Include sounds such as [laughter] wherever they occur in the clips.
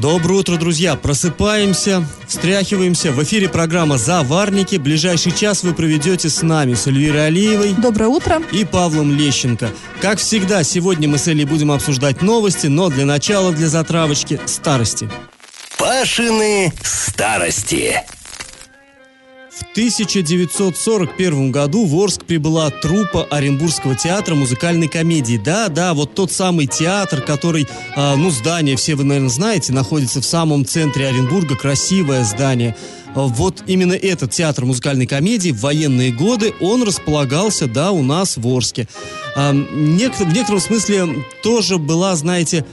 Доброе утро, друзья! Просыпаемся, встряхиваемся. В эфире программа «Заварники». Ближайший час вы проведете с нами, с Эльвирой Алиевой. Доброе утро. И Павлом Лещенко. Как всегда, сегодня мы с Элей будем обсуждать новости, но для начала, для затравочки, старости. Пашины старости. В 1941 году в Орск прибыла труппа Оренбургского театра музыкальной комедии. Да, да, вот тот самый театр, который, э, ну, здание, все вы, наверное, знаете, находится в самом центре Оренбурга, красивое здание. Вот именно этот театр музыкальной комедии в военные годы, он располагался, да, у нас в Орске. Э, в некотором смысле тоже была, знаете,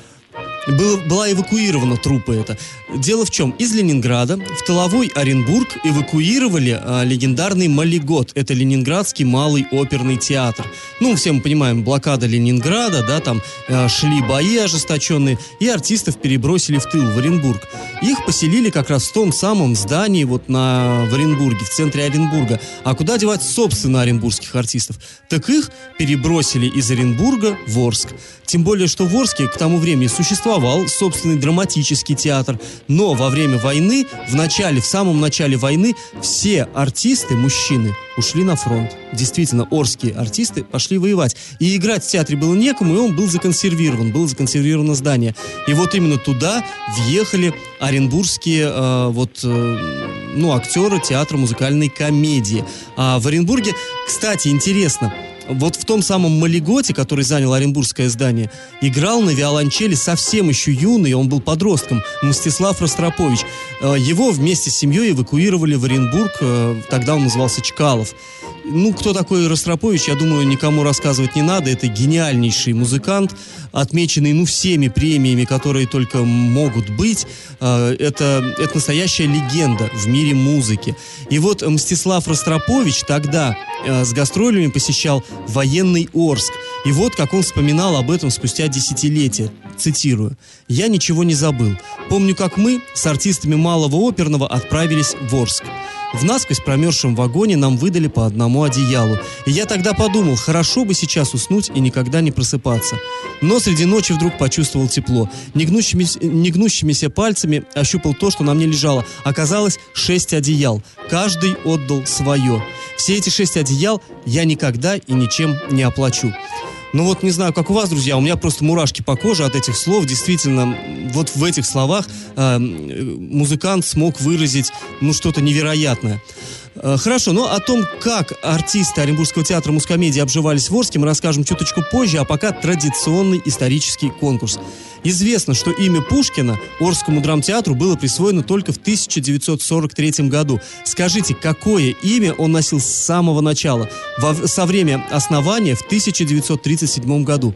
был, была эвакуирована труппа эта. Дело в чем? Из Ленинграда в тыловой Оренбург эвакуировали а, легендарный Малигот. Это Ленинградский малый оперный театр. Ну, все мы понимаем, блокада Ленинграда, да, там а, шли бои ожесточенные, и артистов перебросили в тыл, в Оренбург. Их поселили как раз в том самом здании вот на, в Оренбурге, в центре Оренбурга. А куда девать, собственно, оренбургских артистов? Так их перебросили из Оренбурга в Орск. Тем более, что в Орске к тому времени существовал собственный драматический театр. Но во время войны, в начале, в самом начале войны, все артисты, мужчины, ушли на фронт. Действительно, орские артисты пошли воевать. И играть в театре было некому, и он был законсервирован, было законсервировано здание. И вот именно туда въехали оренбургские э, вот, э, ну, актеры театра музыкальной комедии. А в Оренбурге, кстати, интересно, вот в том самом Малиготе, который занял Оренбургское здание, играл на виолончели совсем еще юный, он был подростком, Мстислав Ростропович. Э, Его вместе с семьей эвакуировали в Оренбург, э, тогда он назывался Чкалов. Ну, кто такой Ростропович, я думаю, никому рассказывать не надо. Это гениальнейший музыкант, отмеченный, ну, всеми премиями, которые только могут быть. Э, Это, это настоящая легенда в мире музыки. И вот Мстислав Ростропович тогда э, с гастролями посещал военный Орск. И вот как он вспоминал об этом спустя десятилетия. Цитирую. «Я ничего не забыл. Помню, как мы с артистами малого оперного отправились в Орск. В насквозь промерзшем вагоне нам выдали по одному одеялу. И я тогда подумал, хорошо бы сейчас уснуть и никогда не просыпаться. Но среди ночи вдруг почувствовал тепло. Негнущимися, негнущимися пальцами ощупал то, что на мне лежало. Оказалось шесть одеял. Каждый отдал свое. Все эти шесть одеял я никогда и ничем не оплачу. Ну вот не знаю, как у вас, друзья, у меня просто мурашки по коже от этих слов. Действительно, вот в этих словах э, музыкант смог выразить, ну, что-то невероятное. Э, Хорошо, но о том, как артисты Оренбургского театра мускомедии обживались в Орске, мы расскажем чуточку позже, а пока традиционный исторический конкурс. Известно, что имя Пушкина Орскому драмтеатру было присвоено только в 1943 году. Скажите, какое имя он носил с самого начала, во- со время основания в 1937 году?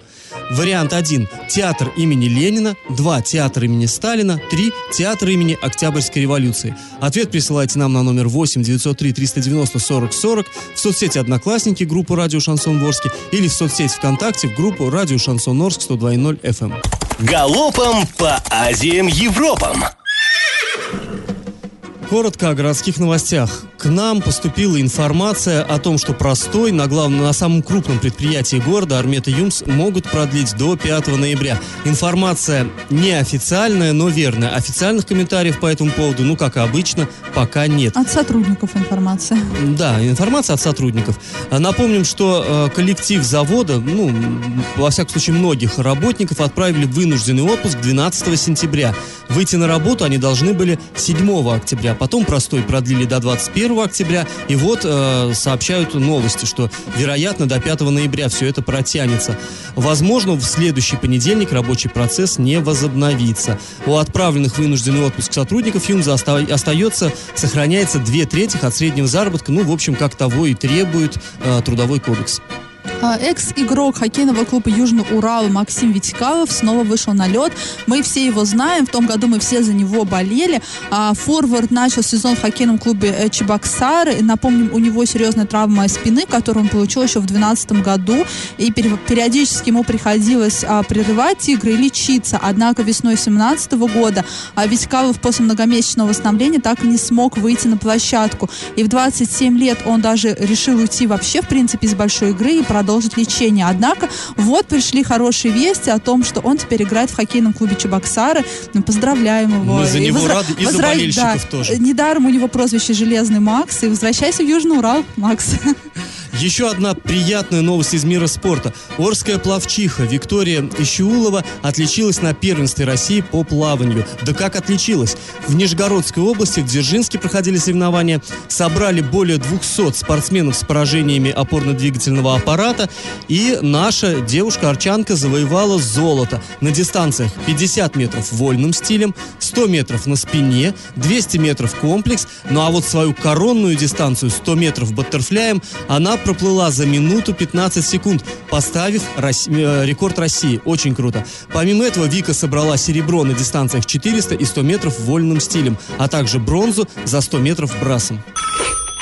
Вариант 1. Театр имени Ленина. 2. Театр имени Сталина. 3. Театр имени Октябрьской революции. Ответ присылайте нам на номер 8 903 390 40 40 в соцсети Одноклассники группу Радио Шансон Ворске или в соцсеть ВКонтакте в группу Радио Шансон Орск 102.0 FM. Галопом по Азиям Европам. Коротко о городских новостях. К нам поступила информация о том, что простой на главном, на самом крупном предприятии города Армета Юмс могут продлить до 5 ноября. Информация неофициальная, но верная. Официальных комментариев по этому поводу, ну, как и обычно, пока нет. От сотрудников информация. Да, информация от сотрудников. Напомним, что э, коллектив завода, ну, во всяком случае, многих работников отправили в вынужденный отпуск 12 сентября. Выйти на работу они должны были 7 октября. Потом простой продлили до 21 октября. И вот э, сообщают новости, что, вероятно, до 5 ноября все это протянется. Возможно, в следующий понедельник рабочий процесс не возобновится. У отправленных вынужденный отпуск сотрудников Юмза оста- остается, сохраняется две трети от среднего заработка. Ну, в общем, как того и требует э, Трудовой кодекс. А, экс-игрок хоккейного клуба Южный Урал Максим Витькалов снова вышел на лед. Мы все его знаем, в том году мы все за него болели. А, форвард начал сезон в хоккейном клубе э, Чебоксары. Напомним, у него серьезная травма спины, которую он получил еще в 2012 году. И периодически ему приходилось а, прерывать игры и лечиться. Однако весной 2017 года Витькалов после многомесячного восстановления так и не смог выйти на площадку. И в 27 лет он даже решил уйти вообще, в принципе, из большой игры и продолжить продолжить лечение. Однако вот пришли хорошие вести о том, что он теперь играет в хоккейном клубе Чебоксары. Ну, поздравляем его. Мы за него и возра... рады, и возра... за болельщиков да, тоже. Недаром у него прозвище «Железный Макс». И возвращайся в Южный Урал, Макс. [laughs] Еще одна приятная новость из мира спорта. Орская плавчиха Виктория Ищеулова отличилась на первенстве России по плаванию. Да как отличилась? В Нижегородской области, в Дзержинске проходили соревнования, собрали более 200 спортсменов с поражениями опорно-двигательного аппарата, и наша девушка-арчанка завоевала золото на дистанциях 50 метров вольным стилем, 100 метров на спине, 200 метров комплекс, ну а вот свою коронную дистанцию 100 метров баттерфляем она проплыла за минуту 15 секунд, поставив э, рекорд России. Очень круто. Помимо этого, Вика собрала серебро на дистанциях 400 и 100 метров вольным стилем, а также бронзу за 100 метров брасом.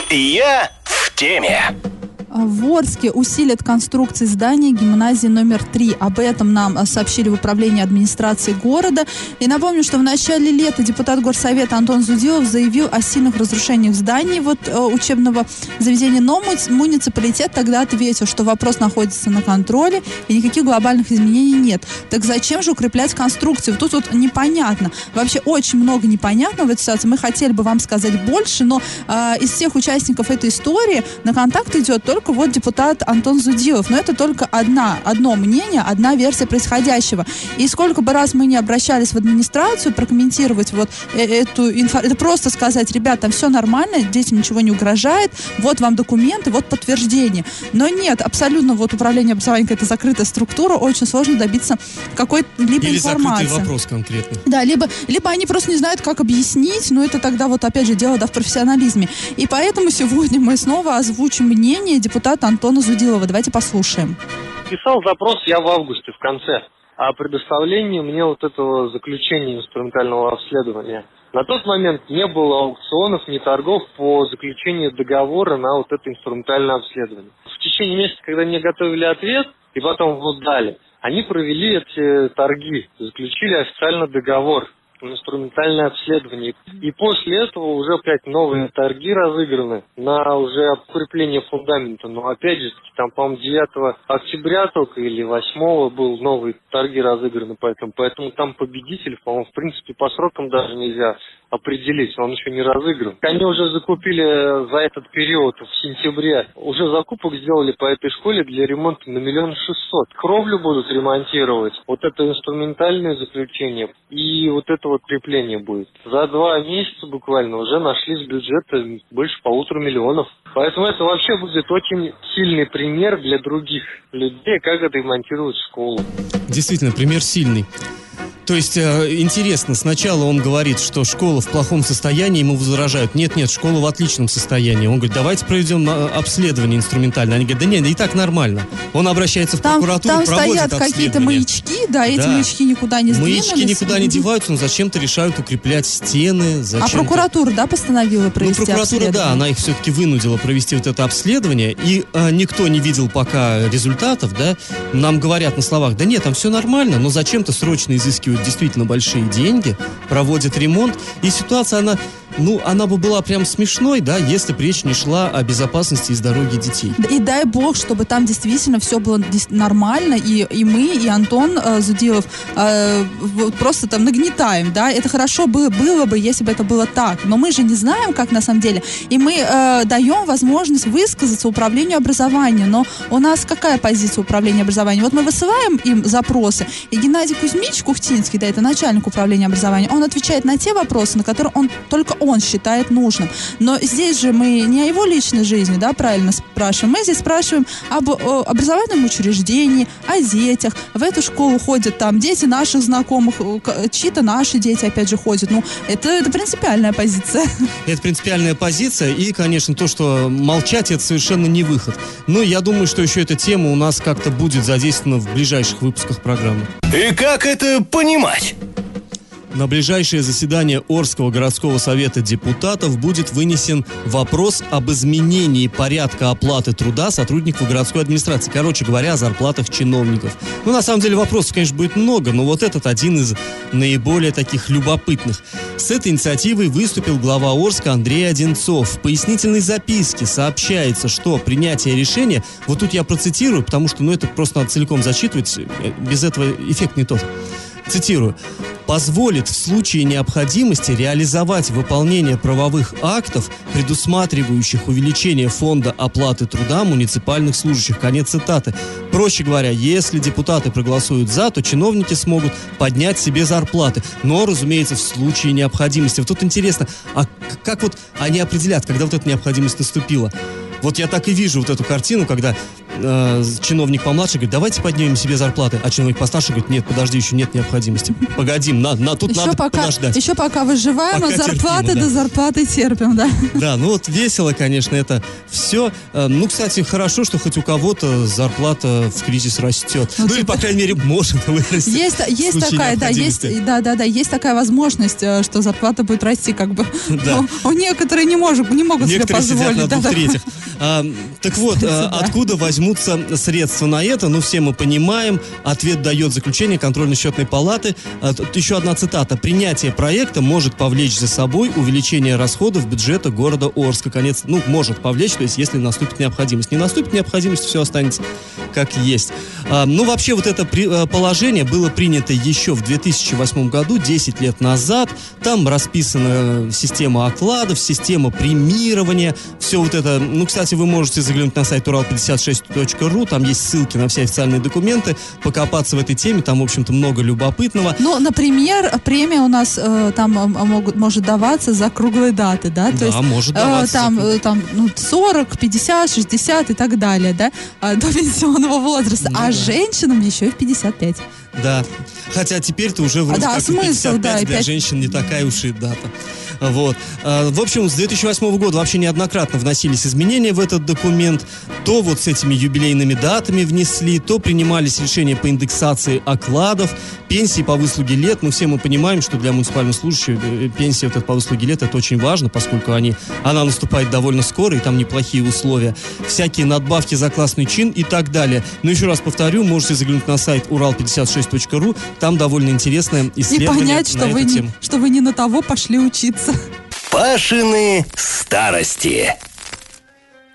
Я в теме. В Орске усилят конструкции здания гимназии номер 3. Об этом нам сообщили в управлении администрации города. И напомню, что в начале лета депутат Горсовета Антон Зудилов заявил о сильных разрушениях зданий вот, э, учебного заведения. Но муниципалитет тогда ответил, что вопрос находится на контроле и никаких глобальных изменений нет. Так зачем же укреплять конструкцию? Тут вот непонятно. Вообще очень много непонятного в этой ситуации. Мы хотели бы вам сказать больше, но э, из всех участников этой истории на контакт идет только только вот депутат Антон Зудилов. Но это только одна, одно мнение, одна версия происходящего. И сколько бы раз мы не обращались в администрацию прокомментировать вот э, эту информацию, это просто сказать, ребят, там все нормально, детям ничего не угрожает, вот вам документы, вот подтверждение. Но нет, абсолютно вот управление образованием это закрытая структура, очень сложно добиться какой-либо Или информации. закрытый вопрос конкретно. Да, либо, либо они просто не знают, как объяснить, но это тогда вот опять же дело да, в профессионализме. И поэтому сегодня мы снова озвучим мнение депутата Антона Зудилова. Давайте послушаем. Писал запрос я в августе, в конце, о предоставлении мне вот этого заключения инструментального обследования. На тот момент не было аукционов, ни торгов по заключению договора на вот это инструментальное обследование. В течение месяца, когда мне готовили ответ, и потом вот дали, они провели эти торги, заключили официально договор инструментальное обследование. И после этого уже опять новые торги разыграны на уже укрепление фундамента. Но опять же, там, по-моему, 9 октября только или 8 был новые торги разыграны, поэтому, поэтому там победитель, по-моему, в принципе, по срокам даже нельзя определить, он еще не разыгран. Они уже закупили за этот период, в сентябре, уже закупок сделали по этой школе для ремонта на миллион шестьсот. Кровлю будут ремонтировать, вот это инструментальное заключение и вот это вот крепление будет. За два месяца буквально уже нашли с бюджета больше полутора миллионов. Поэтому это вообще будет очень сильный пример для других людей, как отремонтировать школу. Действительно, пример сильный. То есть, э, интересно, сначала он говорит, что школа в плохом состоянии, ему возражают, нет-нет, школа в отличном состоянии. Он говорит, давайте проведем э, обследование инструментальное. Они говорят, да нет, и так нормально. Он обращается в там, прокуратуру, там проводит стоят какие-то маячки, да, эти да. маячки никуда не сдвинулись. Маячки никуда не деваются, но зачем-то решают укреплять стены. А прокуратура, да, постановила провести Ну, прокуратура, да, она их все-таки вынудила провести вот это обследование, и э, никто не видел пока результатов, да. Нам говорят на словах, да нет, там все нормально, но зачем-то срочно изыскивают действительно большие деньги, проводят ремонт, и ситуация, она ну, она бы была прям смешной, да, если бы речь не шла о безопасности и здоровье детей. И дай бог, чтобы там действительно все было нормально, и, и мы, и Антон э, Зудилов э, просто там нагнетаем, да, это хорошо бы, было бы, если бы это было так, но мы же не знаем, как на самом деле, и мы э, даем возможность высказаться управлению образования, но у нас какая позиция управления образованием? Вот мы высылаем им запросы, и Геннадий Кузьмич Кухтинский, да, это начальник управления образования, он отвечает на те вопросы, на которые он только он считает нужным. Но здесь же мы не о его личной жизни, да, правильно спрашиваем. Мы здесь спрашиваем об о, образовательном учреждении, о детях. В эту школу ходят там дети наших знакомых, чьи-то наши дети, опять же, ходят. Ну, это, это принципиальная позиция. [laughs] Это принципиальная позиция, и, конечно, то, что молчать, это совершенно не выход. Но я думаю, что еще эта тема у нас как-то будет задействована в ближайших выпусках программы. И как это понимать? На ближайшее заседание Орского городского совета депутатов будет вынесен вопрос об изменении порядка оплаты труда сотрудников городской администрации. Короче говоря, о зарплатах чиновников. Ну, на самом деле, вопросов, конечно, будет много, но вот этот один из наиболее таких любопытных. С этой инициативой выступил глава Орска Андрей Одинцов. В пояснительной записке сообщается, что принятие решения, вот тут я процитирую, потому что, ну, это просто надо целиком зачитывать, без этого эффект не тот. Цитирую позволит в случае необходимости реализовать выполнение правовых актов, предусматривающих увеличение фонда оплаты труда муниципальных служащих. Конец цитаты. Проще говоря, если депутаты проголосуют за, то чиновники смогут поднять себе зарплаты. Но, разумеется, в случае необходимости. Вот тут интересно, а как вот они определят, когда вот эта необходимость наступила? Вот я так и вижу вот эту картину, когда э, чиновник помладше говорит, давайте поднимем себе зарплаты, а чиновник постарше говорит, нет, подожди, еще нет необходимости. Погодим, на, на, тут еще надо пока, подождать. Еще пока выживаем, Пока от зарплаты терпимо, да. до зарплаты терпим, да. Да, ну вот весело, конечно, это все. Э, Ну, кстати, хорошо, что хоть у кого-то зарплата в кризис растет. Ну, Ну, или, типа- по крайней мере, может вырасти. Есть, есть такая, да, есть, да, да, да, есть такая возможность, э, что зарплата будет расти, как бы. Да. У некоторые не, может, не могут Некоторые себе сидят позволить. на да, двух да. третьих. А, так вот, а, Да. откуда возьмутся средства на это? Ну, все мы понимаем. Ответ дает заключение контрольно-счетной палаты. А, тут еще одна цитата. Принятие проекта может повлечь за собой увеличение расходов бюджета города Орска. Конец, ну, может повлечь, то есть если наступит необходимость. Не наступит необходимость, все останется как есть. А, ну, вообще, вот это а, положение было принято еще в 2008 году, 10 лет назад. Там расписана система окладов, система премирования, все вот это. Ну, кстати, вы можете заглянуть на сайт урал56.ру, там есть ссылки на все официальные документы, покопаться в этой теме, там, в общем-то, много любопытного. Ну, например, премия у нас э, там э, могут, может даваться за круглые даты, да? То Да, есть, может э, даваться за там, э, там ну, 40, 50, 60 и так далее, да? А, до [laughs] пенсионного возраста. Ну а да. женщинам еще и в 55. Да. Хотя теперь-то уже вроде да, как смысл, 55 да, для пять- женщин не такая уж и дата. Вот. А, В общем, с 2008 года вообще неоднократно вносились изменения в этот документ. То вот с этими юбилейными датами внесли, то принимались решения по индексации окладов, пенсии по выслуге лет. Ну, все мы понимаем, что для муниципальных служащих э, пенсия вот по выслуге лет это очень важно, поскольку они, она наступает довольно скоро, и там неплохие условия. Всякие надбавки за классный чин и так далее. Но еще раз повторю, можете заглянуть на сайт урал56.ру, там довольно интересное И исследование понять, на что вы, не, что вы не на того пошли учиться. Пашины старости.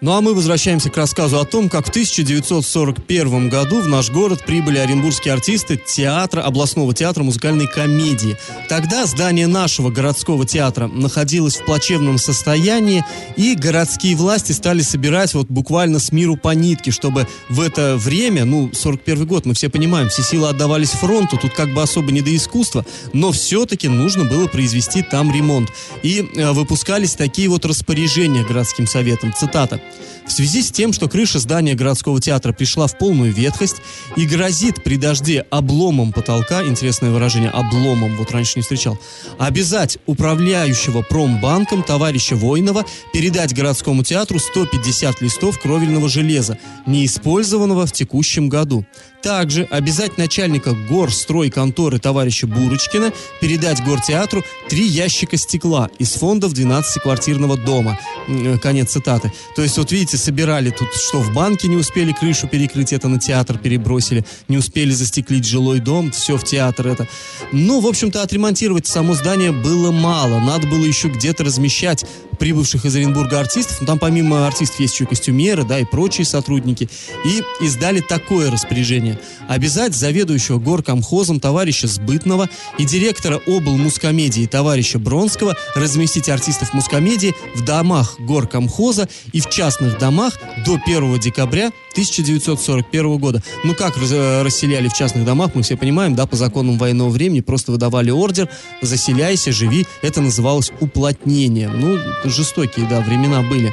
Ну а мы возвращаемся к рассказу о том, как в 1941 году в наш город прибыли оренбургские артисты театра, областного театра музыкальной комедии. Тогда здание нашего городского театра находилось в плачевном состоянии, и городские власти стали собирать вот буквально с миру по нитке, чтобы в это время, ну, 41 год, мы все понимаем, все силы отдавались фронту, тут как бы особо не до искусства, но все-таки нужно было произвести там ремонт. И э, выпускались такие вот распоряжения городским советом. Цитата. В связи с тем, что крыша здания городского театра пришла в полную ветхость и грозит при дожде обломом потолка, интересное выражение, обломом, вот раньше не встречал, обязать управляющего промбанком товарища Войнова передать городскому театру 150 листов кровельного железа, неиспользованного в текущем году. Также обязать начальника горстройконторы товарища Бурочкина передать гортеатру три ящика стекла из фондов 12-квартирного дома. Э, Конец цитаты. То есть, вот видите, собирали тут, что в банке не успели крышу перекрыть, это на театр перебросили, не успели застеклить жилой дом, все в театр это. Ну, в общем-то, отремонтировать само здание было мало. Надо было еще где-то размещать прибывших из Оренбурга артистов. Ну, там помимо артистов есть еще костюмеры, да, и прочие сотрудники. И издали такое распоряжение. Обязать заведующего горкомхозом товарища Сбытного и директора обл. мускомедии товарища Бронского разместить артистов мускомедии в домах горкомхоза и в частных домах до 1 декабря 1941 года. Ну как раз- расселяли в частных домах, мы все понимаем, да, по законам военного времени просто выдавали ордер, заселяйся, живи. Это называлось уплотнением. Ну, жестокие, да, времена были.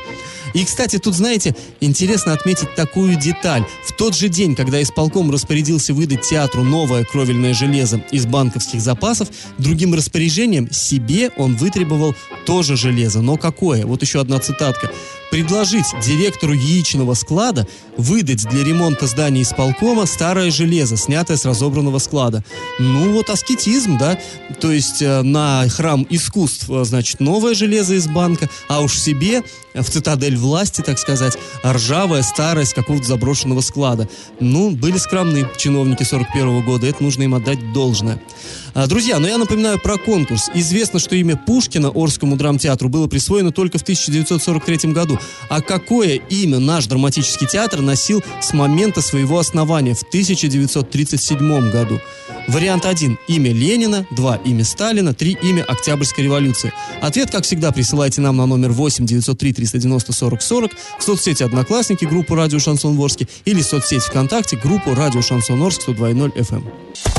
И, кстати, тут, знаете, интересно отметить такую деталь. В тот же день, когда исполком распорядился выдать театру новое кровельное железо из банковских запасов, другим распоряжением себе он вытребовал тоже железо. Но какое? Вот еще одна цитатка. Предложить директору яичного склада выдать для ремонта здания исполкома старое железо, снятое с разобранного склада. Ну вот аскетизм, да? То есть э, на храм искусств, э, значит, новое железо из банка, а уж себе в цитадель власти, так сказать, ржавое, старое с какого-то заброшенного склада. Ну, были скромны чиновники 41 года, это нужно им отдать должное. А, Друзья, но я напоминаю про конкурс. Известно, что имя Пушкина Орскому драмтеатру было присвоено только в 1943 году. А какое имя наш драматический театр носил с момента своего основания в 1937 году? Вариант 1 – имя Ленина, 2 – имя Сталина, 3 – имя Октябрьской революции. Ответ, как всегда, присылайте нам на номер 8 903 390 40 40 в соцсети «Одноклассники» группу «Радио Шансон Орске» или в соцсети ВКонтакте группу «Радио Шансон Орск» 102.0 FM.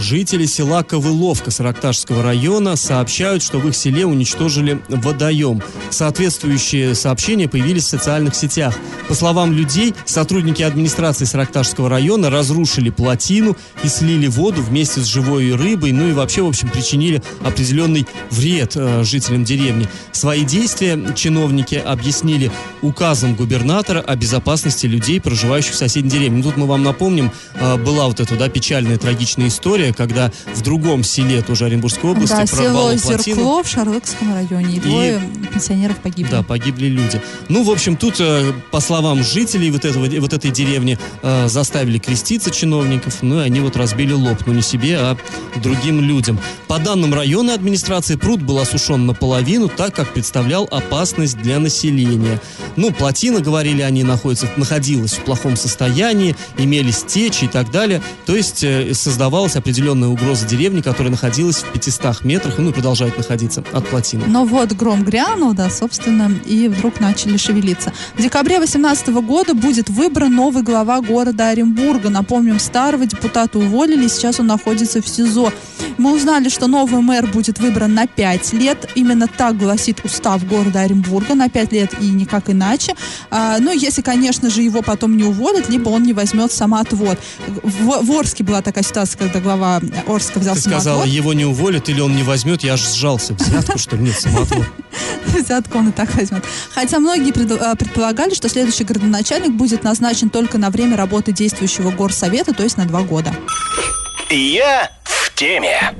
Жители села Ковыловка Саракташского района сообщают, что в их селе уничтожили водоем. Соответствующие сообщения появились в социальных сетях. По словам людей, сотрудники администрации Саракташского района разрушили плотину и слили воду вместе с живой рыбой, ну и вообще, в общем, причинили определенный вред э, жителям деревни. Свои действия чиновники объяснили указом губернатора о безопасности людей, проживающих в соседней деревне. Ну, Тут мы вам напомним, э, была вот эта, да, печальная, трагичная история, когда в другом селе, тоже Оренбургской области, Да, прорвало село плотину. Зеркло в Шарлыкском районе. И двое пенсионеров погибли. Да, погибли люди. Ну, в общем, тут, э, по словам жителей вот, этого, вот этой деревни, э, заставили креститься чиновников, ну и они вот разбили лоб, но не себе, а другим людям. По данным районной администрации, пруд был осушен наполовину, так как представлял опасность для населения. Ну, плотина, говорили они, находится, находилась в плохом состоянии, имелись течи и так далее. То есть э, создавалась определенная угроза деревни, которая находилась в 500 метрах, ну и продолжает находиться от плотины. Но вот гром грянул, да, собственно, и вдруг начали шевелиться. В декабре 2018 года будет выбран новый глава города Оренбурга. Напомним, старого депутата уволили, сейчас он находится в СИЗО. Мы узнали, что новый мэр будет выбран на 5 лет. Именно так гласит устав города Оренбурга, на 5 лет и никак иначе. А, ну, если, конечно же, его потом не уволят, либо он не возьмет самоотвод. В, в Орске была такая ситуация, когда глава Орска взял Ты сказала, самоотвод. его не уволят или он не возьмет, я аж сжался. Взятку, что ли? Нет, самоотвод. [laughs] Взятку он и так возьмет. Хотя многие а, предполагали, что следующий городоначальник будет назначен только на время работы действующего горсовета, то есть на два года. Я в теме.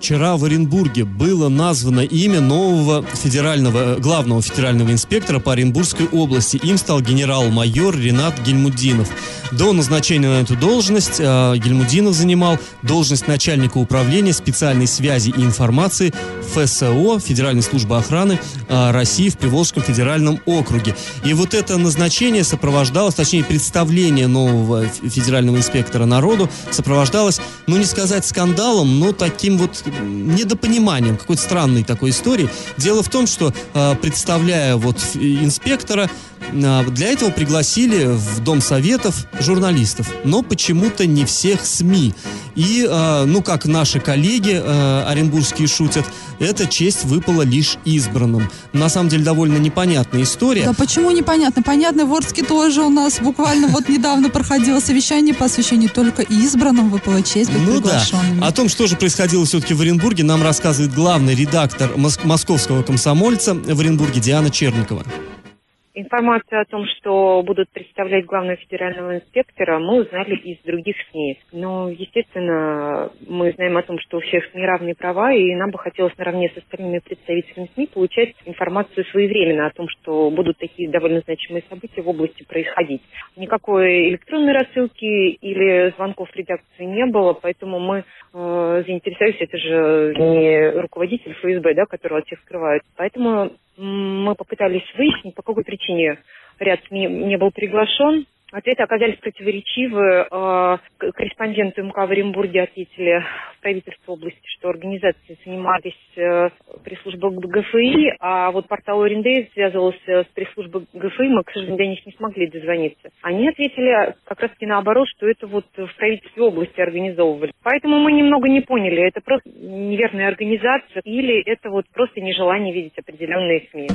Вчера в Оренбурге было названо имя нового федерального, э, главного федерального инспектора по Оренбургской области. Им стал генерал-майор Ренат Гельмудинов. До назначения на эту должность э, Гельмудинов занимал должность начальника управления специальной связи и информации ФСО, Федеральной службы охраны э, России в Приволжском федеральном округе. И вот это назначение сопровождалось, точнее, представление нового федерального инспектора народу сопровождалось, ну не сказать скандалом, но таким вот недопониманием, какой-то странной такой истории. Дело в том, что э, представляя вот ф- инспектора, э, для этого пригласили в Дом Советов журналистов, но почему-то не всех СМИ. И, э, ну, как наши коллеги э, оренбургские шутят, эта честь выпала лишь избранным. На самом деле довольно непонятная история. Да почему непонятно? Понятно, в Орске тоже у нас буквально вот недавно проходило совещание по освещению только избранным выпала честь быть Ну да. О том, что же происходило все-таки в Оренбурге, нам рассказывает главный редактор мос- московского комсомольца в Оренбурге Диана Черникова. Информацию о том, что будут представлять главного федерального инспектора, мы узнали из других СМИ. Но, естественно, мы знаем о том, что у всех СМИ равные права, и нам бы хотелось наравне с остальными представителями СМИ получать информацию своевременно о том, что будут такие довольно значимые события в области происходить. Никакой электронной рассылки или звонков в редакцию не было, поэтому мы э, заинтересовались, это же не руководитель ФСБ, да, которого от всех скрывают. Поэтому мы попытались выяснить, по какой причине ряд СМИ не был приглашен. Ответы оказались противоречивы. Э, корреспонденты МК в Оренбурге ответили в правительство области, что организации занимались э, пресс-службой ГФИ, а вот портал Орендей связывался с пресс-службой ГФИ, мы, к сожалению, до них не смогли дозвониться. Они ответили как раз-таки наоборот, что это вот в правительстве области организовывали. Поэтому мы немного не поняли, это просто неверная организация или это вот просто нежелание видеть определенные СМИ.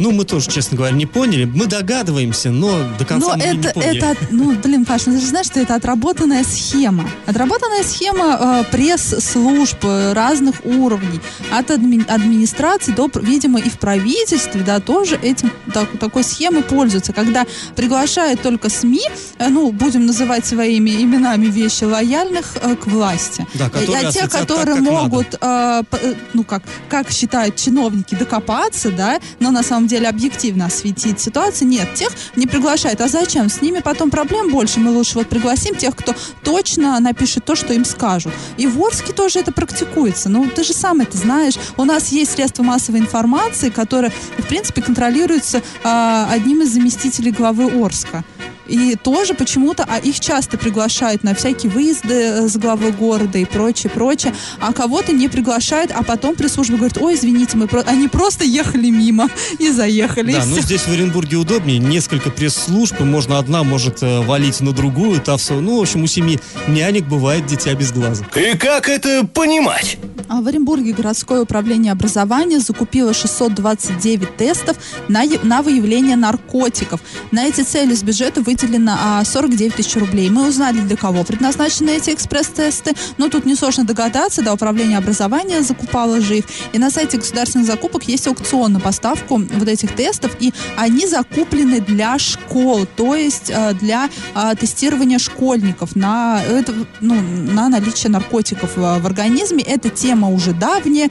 Ну, мы тоже, честно говоря, не поняли. Мы догадываемся, но до конца Но мы это, не поняли. Это, ну, блин, Паш, ну ты же знаешь, что это отработанная схема. Отработанная схема э, пресс-служб э, разных уровней. От адми- администрации до, видимо, и в правительстве, да, тоже этим, так- такой схемой пользуются. Когда приглашают только СМИ, э, ну, будем называть своими именами вещи, лояльных э, к власти. Да, которые а те, так, которые как могут, э, э, ну, как, как считают чиновники, докопаться, да, но на самом деле объективно осветить ситуацию, нет, тех не приглашают. А зачем? С ними потом проблем больше. Мы лучше вот пригласим тех, кто точно напишет то, что им скажут. И в Орске тоже это практикуется. Ну, ты же сам это знаешь. У нас есть средства массовой информации, которые, в принципе, контролируются а, одним из заместителей главы Орска. И тоже почему-то, а их часто приглашают на всякие выезды э, с главы города и прочее, прочее, а кого-то не приглашают, а потом пресс-служба говорит, ой, извините, мы про... они просто ехали мимо и заехали. Да, и ну здесь в Оренбурге удобнее. Несколько пресс-служб, и можно одна может э, валить на другую, та все. Ну, в общем, у семьи нянек бывает дитя без глаза. И как это понимать? А в Оренбурге городское управление образования закупило 629 тестов на, на выявление наркотиков. На эти цели с бюджета выделено а, 49 тысяч рублей. Мы узнали, для кого предназначены эти экспресс-тесты. Но тут несложно догадаться, да, управление образования закупало же их. И на сайте государственных закупок есть аукцион на поставку вот этих тестов, и они закуплены для школ, то есть э, для э, тестирования школьников на, это, ну, на наличие наркотиков в организме. Эта тема уже давняя,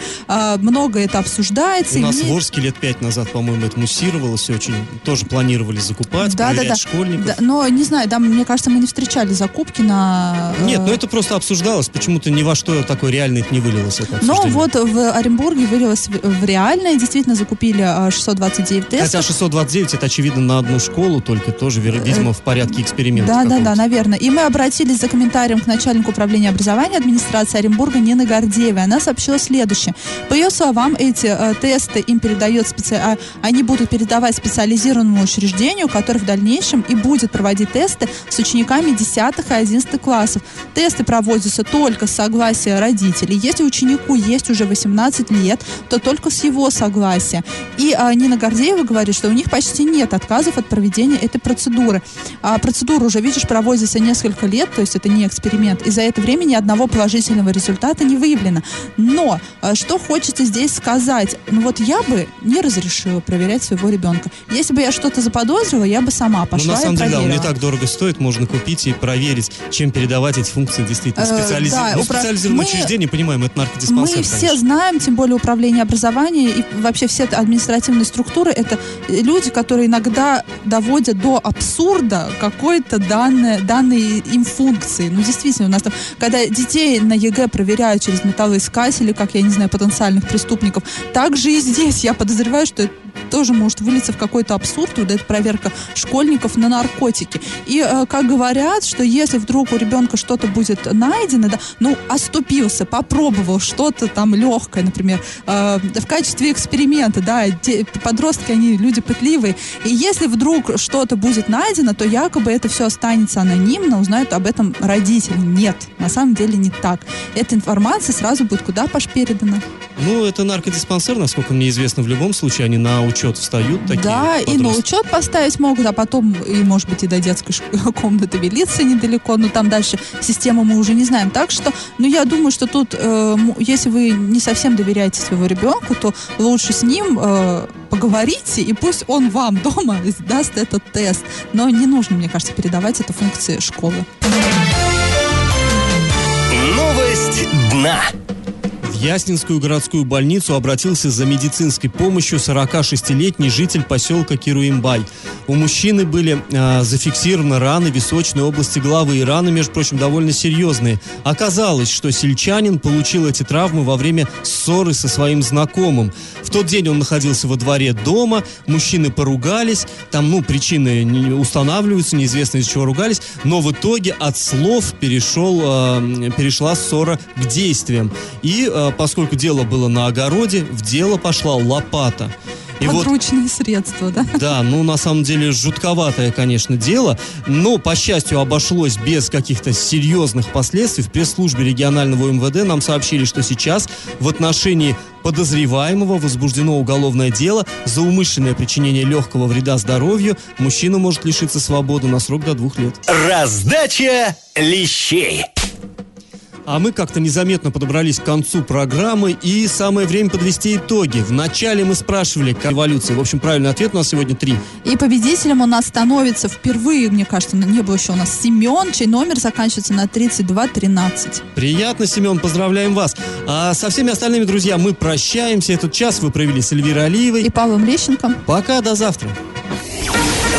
много это обсуждается. У нас имеет- в Орске лет пять назад, по-моему, это муссировалось очень. Тоже планировали закупать, Да, да, проверять да. школьников. Да, но не знаю, да, мне кажется, мы не встречали закупки на... э, Нет, ну это просто обсуждалось. Почему-то ни во что такое реально это не вылилось. Это Но вот в Оренбурге вылилось в, реальное, действительно закупили э, 629 тестов. Хотя 629 это очевидно на одну школу, только тоже, видимо, в порядке эксперимента. Да, да, да, наверное. И мы обратились за комментарием к начальнику управления образования администрации Оренбурга Нины Гордеевой. Она сообщила следующее. По ее словам, эти э, тесты им передает специ... а, они будут передавать специализированному учреждению, которое в дальнейшем и будет проводить тесты с учениками 10 и 11 классов. Тесты проводятся только с согласия родителей. Если ученику есть уже 18 лет, то только с его согласия. И а, Нина Гордеева говорит, что у них почти нет отказов от проведения этой процедуры. А, процедура уже, видишь, проводится несколько лет, то есть это не эксперимент. И за это время ни одного положительного результата не выявлено. Но а, что хочется здесь сказать? Ну вот я бы не разрешила проверять своего ребенка. Если бы я что-то заподозрила, я бы сама Ну, пошла на самом и деле, да, он не так дорого стоит, можно купить и проверить, чем передавать эти функции действительно. Э, Специализи... да, ну, упра- специализированное мы- учреждение, понимаем, это Мы наркодиспансер, все конечно. знаем, тем более управление образования и вообще все административные структуры, это люди, которые иногда доводят до абсурда какой-то данные, данные им функции. Ну, действительно, у нас там, когда детей на ЕГЭ проверяют через металлоискатели, как, я не знаю, потенциальных преступников, так же и здесь. Я подозреваю, что это тоже может вылиться в какой-то абсурд, вот эта проверка школьников на наркотики. И, э, как говорят, что если вдруг у ребенка что-то будет найдено, да, ну, оступился, попробовал что-то там легкое, например, э, в качестве эксперимента, да, подростки, они люди пытливые, и если вдруг что-то будет найдено, то якобы это все останется анонимно, узнают об этом родители. Нет, на самом деле не так. Эта информация сразу будет куда Паш передана. Ну, это наркодиспансер, насколько мне известно, в любом случае они на учет встают, такие да, и на подростки. учет поставить могут, а потом, и, может быть, и до детской [laughs] комнаты велиться недалеко, но там дальше систему мы уже не знаем. Так что, ну, я думаю, что тут, э, если вы не совсем доверяете своего ребенку, то лучше с ним э, поговорите, и пусть он вам [laughs] дома даст этот тест. Но не нужно, мне кажется, передавать это функции школы. Новость дна. Яснинскую городскую больницу обратился за медицинской помощью 46-летний житель поселка Кируимбай. У мужчины были э, зафиксированы раны височной области головы и раны, между прочим, довольно серьезные. Оказалось, что сельчанин получил эти травмы во время ссоры со своим знакомым. В тот день он находился во дворе дома, мужчины поругались, там, ну, причины не устанавливаются, неизвестно из чего ругались, но в итоге от слов перешел, э, перешла ссора к действиям. И э, поскольку дело было на огороде, в дело пошла лопата. И Подручные вот, средства, да? Да, ну на самом деле жутковатое, конечно, дело, но, по счастью, обошлось без каких-то серьезных последствий. В пресс-службе регионального МВД нам сообщили, что сейчас в отношении подозреваемого возбуждено уголовное дело за умышленное причинение легкого вреда здоровью. Мужчина может лишиться свободы на срок до двух лет. Раздача лещей. А мы как-то незаметно подобрались к концу программы, и самое время подвести итоги. Вначале мы спрашивали, как эволюция. В общем, правильный ответ у нас сегодня три. И победителем у нас становится впервые, мне кажется, не было еще у нас Семен, чей номер заканчивается на 3213. Приятно, Семен, поздравляем вас. А со всеми остальными, друзья, мы прощаемся. Этот час вы провели с Эльвирой Алиевой. И Павлом Лещенко. Пока, до завтра.